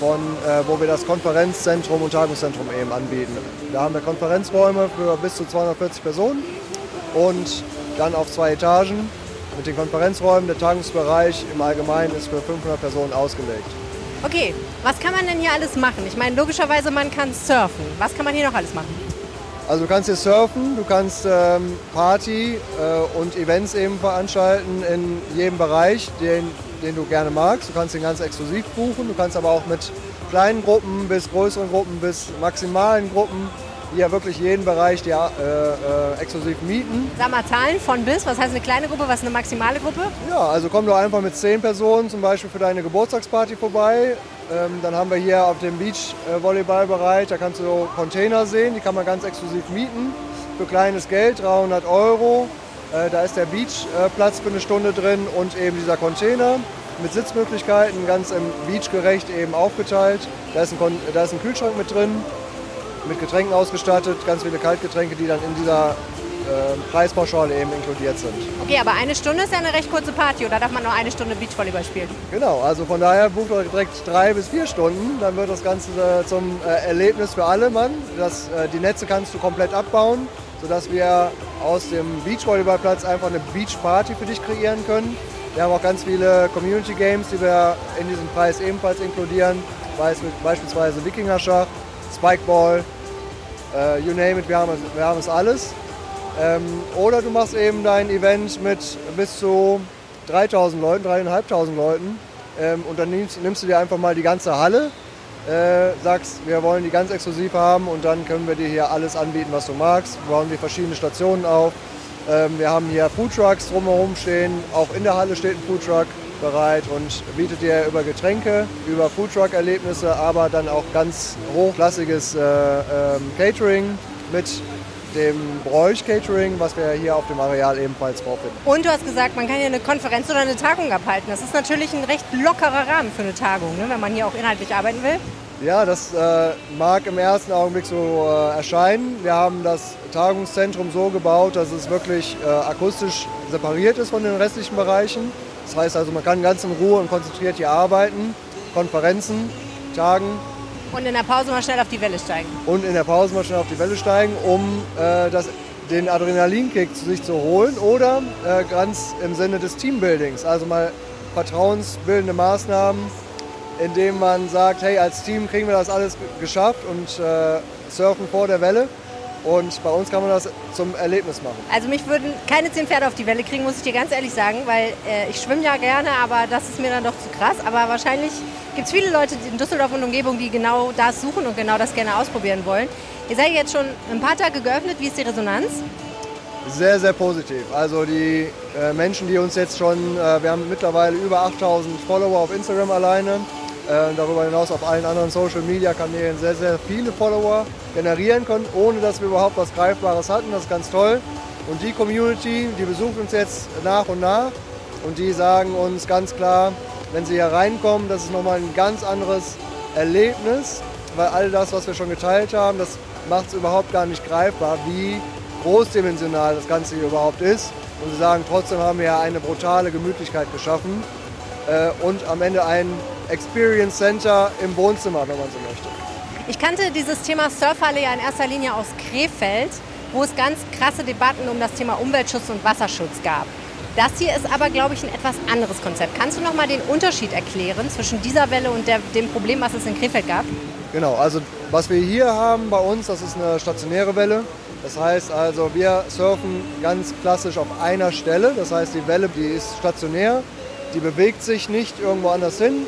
von, äh, wo wir das Konferenzzentrum und Tagungszentrum eben anbieten. Da haben wir Konferenzräume für bis zu 240 Personen und dann auf zwei Etagen mit den Konferenzräumen. Der Tagungsbereich im Allgemeinen ist für 500 Personen ausgelegt. Okay, was kann man denn hier alles machen? Ich meine, logischerweise, man kann surfen. Was kann man hier noch alles machen? Also du kannst hier surfen, du kannst ähm, Party äh, und Events eben veranstalten in jedem Bereich, den, den du gerne magst. Du kannst den ganz exklusiv buchen, du kannst aber auch mit kleinen Gruppen bis größeren Gruppen bis maximalen Gruppen hier wirklich jeden Bereich der, äh, äh, exklusiv mieten. Sag mal Zahlen von bis, was heißt eine kleine Gruppe, was ist eine maximale Gruppe? Ja, also komm doch einfach mit zehn Personen zum Beispiel für deine Geburtstagsparty vorbei. Ähm, dann haben wir hier auf dem Beach-Volleyball-Bereich, da kannst du Container sehen, die kann man ganz exklusiv mieten. Für kleines Geld, 300 Euro. Äh, da ist der Beachplatz für eine Stunde drin und eben dieser Container mit Sitzmöglichkeiten, ganz im Beachgerecht eben aufgeteilt. Da ist, ein, da ist ein Kühlschrank mit drin, mit Getränken ausgestattet, ganz viele Kaltgetränke, die dann in dieser äh, Preispauschale eben inkludiert sind. Okay, aber eine Stunde ist ja eine recht kurze Party oder darf man nur eine Stunde Beachvolleyball spielen? Genau, also von daher bucht euch direkt drei bis vier Stunden, dann wird das Ganze äh, zum äh, Erlebnis für alle Mann. Das, äh, die Netze kannst du komplett abbauen, sodass wir aus dem Beachvolleyballplatz einfach eine Beachparty für dich kreieren können. Wir haben auch ganz viele Community Games, die wir in diesem Preis ebenfalls inkludieren, beispielsweise Wikinger-Schach, Spikeball, you name it, wir haben, es, wir haben es alles. Ähm, oder du machst eben dein Event mit bis zu 3000 Leuten, 3500 Leuten ähm, und dann nimmst, nimmst, du dir einfach mal die ganze Halle, äh, sagst, wir wollen die ganz exklusiv haben und dann können wir dir hier alles anbieten, was du magst. Wir bauen dir verschiedene Stationen auf. Ähm, wir haben hier Foodtrucks drumherum stehen, auch in der Halle steht ein Foodtruck bereit und bietet dir über Getränke, über Foodtruck-Erlebnisse, aber dann auch ganz hochklassiges äh, Catering mit dem Bräuch Catering, was wir hier auf dem Areal ebenfalls vorfinden. Und du hast gesagt, man kann hier eine Konferenz oder eine Tagung abhalten. Das ist natürlich ein recht lockerer Rahmen für eine Tagung, ne, wenn man hier auch inhaltlich arbeiten will. Ja, das äh, mag im ersten Augenblick so äh, erscheinen. Wir haben das Tagungszentrum so gebaut, dass es wirklich äh, akustisch separiert ist von den restlichen Bereichen. Das heißt also, man kann ganz in Ruhe und konzentriert hier arbeiten, Konferenzen, Tagen. Und in der Pause mal schnell auf die Welle steigen. Und in der Pause mal schnell auf die Welle steigen, um äh, das, den Adrenalinkick zu sich zu holen oder äh, ganz im Sinne des Teambuildings, also mal vertrauensbildende Maßnahmen, indem man sagt, hey, als Team kriegen wir das alles geschafft und äh, surfen vor der Welle. Und bei uns kann man das zum Erlebnis machen. Also mich würden keine zehn Pferde auf die Welle kriegen, muss ich dir ganz ehrlich sagen, weil äh, ich schwimme ja gerne, aber das ist mir dann doch zu krass. Aber wahrscheinlich gibt es viele Leute in Düsseldorf und Umgebung, die genau das suchen und genau das gerne ausprobieren wollen. Ihr seid jetzt schon ein paar Tage geöffnet. Wie ist die Resonanz? Sehr, sehr positiv. Also die äh, Menschen, die uns jetzt schon, äh, wir haben mittlerweile über 8000 Follower auf Instagram alleine, äh, darüber hinaus auf allen anderen Social-Media-Kanälen sehr, sehr viele Follower generieren können, ohne dass wir überhaupt was Greifbares hatten. Das ist ganz toll. Und die Community, die besucht uns jetzt nach und nach und die sagen uns ganz klar, wenn sie hier reinkommen, das ist nochmal ein ganz anderes Erlebnis, weil all das, was wir schon geteilt haben, das macht es überhaupt gar nicht greifbar, wie großdimensional das Ganze hier überhaupt ist. Und sie sagen, trotzdem haben wir ja eine brutale Gemütlichkeit geschaffen und am Ende ein Experience Center im Wohnzimmer, wenn man so möchte. Ich kannte dieses Thema Surfhalle ja in erster Linie aus Krefeld, wo es ganz krasse Debatten um das Thema Umweltschutz und Wasserschutz gab. Das hier ist aber, glaube ich, ein etwas anderes Konzept. Kannst du noch mal den Unterschied erklären zwischen dieser Welle und der, dem Problem, was es in Krefeld gab? Genau, also was wir hier haben bei uns, das ist eine stationäre Welle. Das heißt also, wir surfen ganz klassisch auf einer Stelle. Das heißt, die Welle, die ist stationär, die bewegt sich nicht irgendwo anders hin,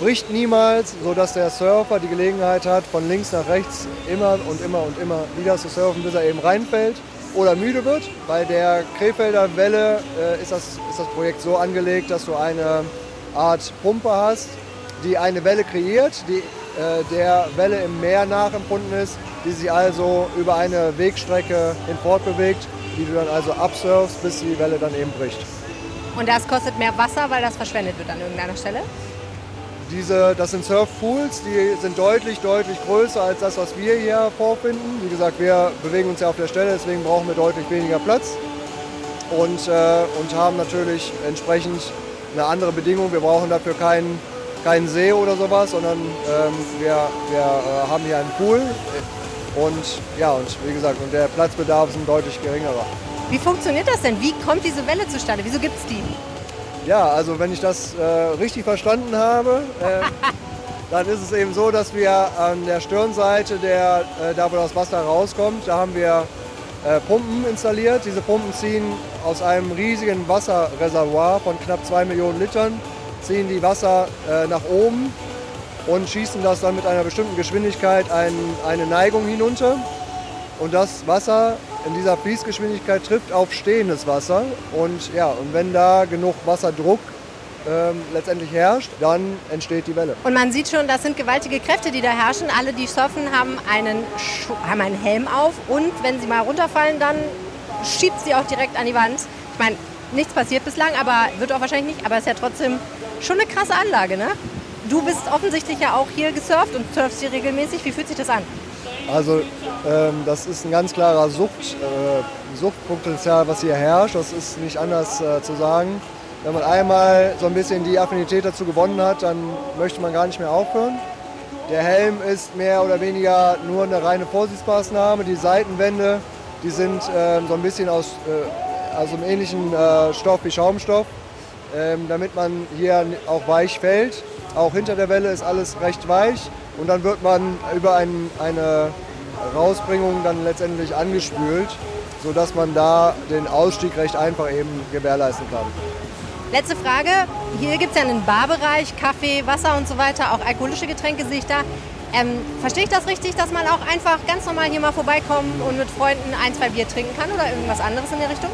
bricht niemals, sodass der Surfer die Gelegenheit hat, von links nach rechts immer und immer und immer wieder zu surfen, bis er eben reinfällt oder müde wird. Bei der Krefelder Welle äh, ist, das, ist das Projekt so angelegt, dass du eine Art Pumpe hast, die eine Welle kreiert, die äh, der Welle im Meer nachempfunden ist, die sich also über eine Wegstrecke hinfortbewegt, die du dann also absurfst, bis die Welle dann eben bricht. Und das kostet mehr Wasser, weil das verschwendet wird an irgendeiner Stelle? Diese, das sind Surfpools, die sind deutlich, deutlich größer als das, was wir hier vorfinden. Wie gesagt, wir bewegen uns ja auf der Stelle, deswegen brauchen wir deutlich weniger Platz und, äh, und haben natürlich entsprechend eine andere Bedingung. Wir brauchen dafür keinen, keinen See oder sowas, sondern ähm, wir, wir äh, haben hier einen Pool und ja, und wie gesagt, und der Platzbedarf ist ein deutlich geringerer. Wie funktioniert das denn? Wie kommt diese Welle zustande? Wieso gibt es die? Ja, also wenn ich das äh, richtig verstanden habe, äh, dann ist es eben so, dass wir an der Stirnseite, der, äh, da wo das Wasser rauskommt, da haben wir äh, Pumpen installiert. Diese Pumpen ziehen aus einem riesigen Wasserreservoir von knapp zwei Millionen Litern, ziehen die Wasser äh, nach oben und schießen das dann mit einer bestimmten Geschwindigkeit ein, eine Neigung hinunter. und das Wasser in dieser Fließgeschwindigkeit trifft auf stehendes Wasser. Und ja, und wenn da genug Wasserdruck ähm, letztendlich herrscht, dann entsteht die Welle. Und man sieht schon, das sind gewaltige Kräfte, die da herrschen. Alle, die surfen, haben einen, Schu haben einen Helm auf und wenn sie mal runterfallen, dann schiebt sie auch direkt an die Wand. Ich meine, nichts passiert bislang, aber wird auch wahrscheinlich nicht, aber es ist ja trotzdem schon eine krasse Anlage, ne? Du bist offensichtlich ja auch hier gesurft und surfst hier regelmäßig. Wie fühlt sich das an? Also ähm, das ist ein ganz klarer Sucht, äh, Suchtpotenzial, was hier herrscht. Das ist nicht anders äh, zu sagen. Wenn man einmal so ein bisschen die Affinität dazu gewonnen hat, dann möchte man gar nicht mehr aufhören. Der Helm ist mehr oder weniger nur eine reine Vorsichtsmaßnahme. Die Seitenwände, die sind äh, so ein bisschen aus äh, also einem ähnlichen äh, Stoff wie Schaumstoff, ähm, damit man hier auch weich fällt. Auch hinter der Welle ist alles recht weich und dann wird man über ein, eine Rausbringung dann letztendlich angespült, sodass man da den Ausstieg recht einfach eben gewährleisten kann. Letzte Frage. Hier gibt es ja einen Barbereich, Kaffee, Wasser und so weiter. Auch alkoholische Getränke sehe ich da. Ähm, verstehe ich das richtig, dass man auch einfach ganz normal hier mal vorbeikommen und mit Freunden ein, zwei Bier trinken kann oder irgendwas anderes in der Richtung?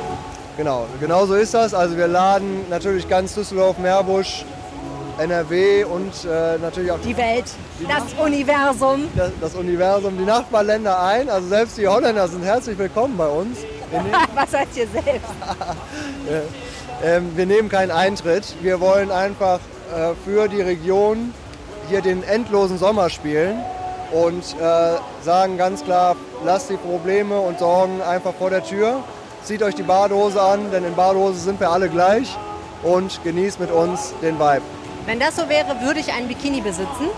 Genau, genau so ist das. Also wir laden natürlich ganz Düsseldorf, Meerbusch, NRW und äh, natürlich auch die Welt, die das Universum. Das, das, Universum, die Nachbarländer ein. Also selbst die Holländer sind herzlich willkommen bei uns. Was seid ihr selbst? ähm, wir nehmen keinen Eintritt. Wir wollen einfach äh, für die Region hier den endlosen Sommer spielen und äh, sagen ganz klar, lasst die Probleme und Sorgen einfach vor der Tür. Zieht euch die Badehose an, denn in Badehose sind wir alle gleich und genießt mit uns den Vibe. Wenn das so wäre, würde ich einen Bikini besitzen.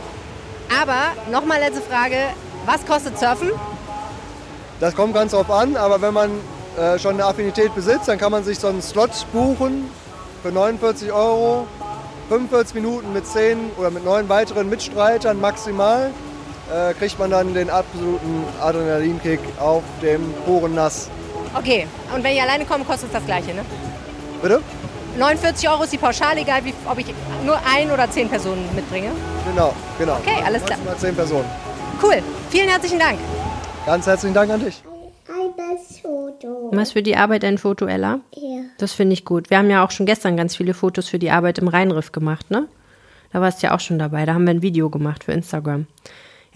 Aber nochmal letzte Frage, was kostet Surfen? Das kommt ganz drauf an, aber wenn man äh, schon eine Affinität besitzt, dann kann man sich so einen Slot buchen für 49 Euro. 45 Minuten mit 10 oder mit 9 weiteren Mitstreitern maximal äh, kriegt man dann den absoluten Adrenalinkick auf dem puren Nass. Okay, und wenn ich alleine komme, kostet es das gleiche, ne? Bitte? 49 Euro ist die Pauschale, egal wie, ob ich nur ein oder zehn Personen mitbringe. Genau, genau. Okay, alles klar. Maximal zehn Personen. Cool, vielen herzlichen Dank. Ganz herzlichen Dank an dich. Foto. Was für die Arbeit ein Foto, Ella? Ja. Das finde ich gut. Wir haben ja auch schon gestern ganz viele Fotos für die Arbeit im Rheinriff gemacht, ne? Da warst du ja auch schon dabei. Da haben wir ein Video gemacht für Instagram.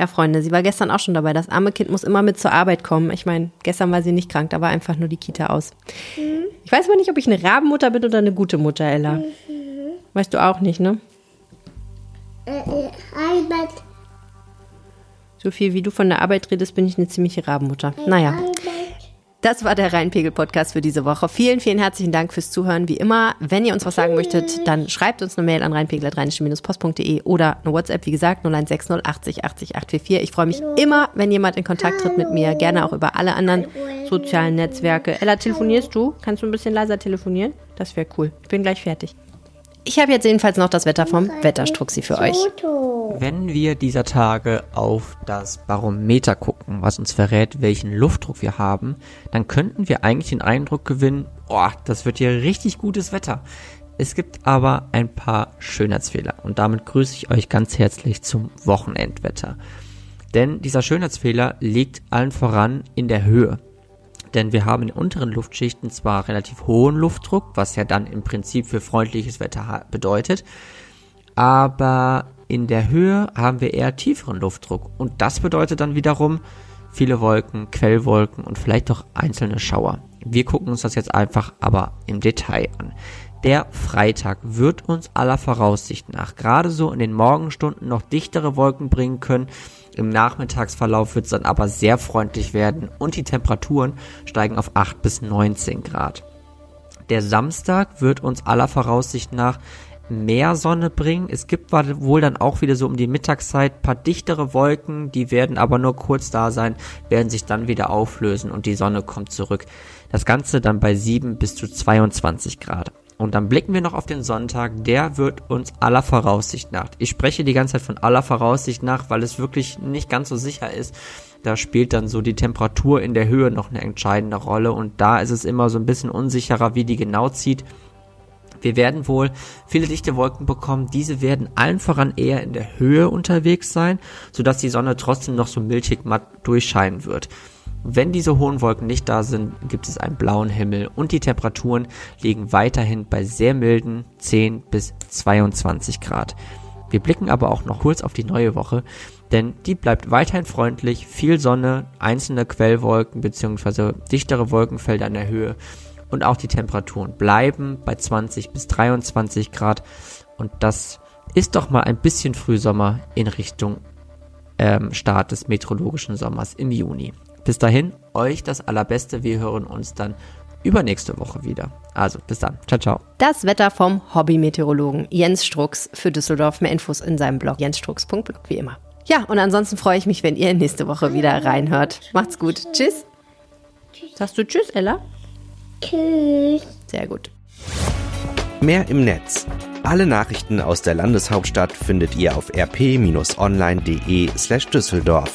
Ja, Freunde, sie war gestern auch schon dabei. Das arme Kind muss immer mit zur Arbeit kommen. Ich meine, gestern war sie nicht krank, da war einfach nur die Kita aus. Mhm. Ich weiß aber nicht, ob ich eine Rabenmutter bin oder eine gute Mutter, Ella. Mhm. Weißt du auch nicht, ne? Äh, äh, Arbeit. So viel wie du von der Arbeit redest, bin ich eine ziemliche Rabenmutter. Naja. Das war der Rheinpegel-Podcast für diese Woche. Vielen, vielen herzlichen Dank fürs Zuhören. Wie immer, wenn ihr uns was sagen möchtet, dann schreibt uns eine Mail an rheinpegel.rheinische-post.de oder eine WhatsApp, wie gesagt, 0160 80 80 844. Ich freue mich immer, wenn jemand in Kontakt tritt mit mir. Gerne auch über alle anderen sozialen Netzwerke. Ella, telefonierst du? Kannst du ein bisschen leiser telefonieren? Das wäre cool. Ich bin gleich fertig. Ich habe jetzt jedenfalls noch das Wetter vom Wetterstruxi für euch. Wenn wir dieser Tage auf das Barometer gucken, was uns verrät, welchen Luftdruck wir haben, dann könnten wir eigentlich den Eindruck gewinnen, oh, das wird hier richtig gutes Wetter. Es gibt aber ein paar Schönheitsfehler und damit grüße ich euch ganz herzlich zum Wochenendwetter. Denn dieser Schönheitsfehler liegt allen voran in der Höhe denn wir haben in den unteren Luftschichten zwar relativ hohen Luftdruck, was ja dann im Prinzip für freundliches Wetter bedeutet, aber in der Höhe haben wir eher tieferen Luftdruck und das bedeutet dann wiederum viele Wolken, Quellwolken und vielleicht auch einzelne Schauer. Wir gucken uns das jetzt einfach aber im Detail an. Der Freitag wird uns aller Voraussicht nach gerade so in den Morgenstunden noch dichtere Wolken bringen können, im Nachmittagsverlauf wird es dann aber sehr freundlich werden und die Temperaturen steigen auf 8 bis 19 Grad. Der Samstag wird uns aller Voraussicht nach mehr Sonne bringen. Es gibt wohl dann auch wieder so um die Mittagszeit paar dichtere Wolken, die werden aber nur kurz da sein, werden sich dann wieder auflösen und die Sonne kommt zurück. Das Ganze dann bei 7 bis zu 22 Grad. Und dann blicken wir noch auf den Sonntag. Der wird uns aller Voraussicht nach. Ich spreche die ganze Zeit von aller Voraussicht nach, weil es wirklich nicht ganz so sicher ist. Da spielt dann so die Temperatur in der Höhe noch eine entscheidende Rolle und da ist es immer so ein bisschen unsicherer, wie die genau zieht. Wir werden wohl viele dichte Wolken bekommen. Diese werden allen voran eher in der Höhe unterwegs sein, sodass die Sonne trotzdem noch so milchig matt durchscheinen wird. Wenn diese hohen Wolken nicht da sind, gibt es einen blauen Himmel und die Temperaturen liegen weiterhin bei sehr milden 10 bis 22 Grad. Wir blicken aber auch noch kurz auf die neue Woche, denn die bleibt weiterhin freundlich, viel Sonne, einzelne Quellwolken bzw. dichtere Wolkenfelder in der Höhe und auch die Temperaturen bleiben bei 20 bis 23 Grad und das ist doch mal ein bisschen Frühsommer in Richtung ähm, Start des meteorologischen Sommers im Juni. Bis dahin, euch das Allerbeste. Wir hören uns dann übernächste Woche wieder. Also, bis dann. Ciao, ciao. Das Wetter vom Hobby-Meteorologen Jens Strux für Düsseldorf. Mehr Infos in seinem Blog jensstrux.blog, wie immer. Ja, und ansonsten freue ich mich, wenn ihr nächste Woche wieder reinhört. Macht's gut. Tschüss. Sagst du Tschüss, Ella? Tschüss. Sehr gut. Mehr im Netz. Alle Nachrichten aus der Landeshauptstadt findet ihr auf rp-online.de slash Düsseldorf.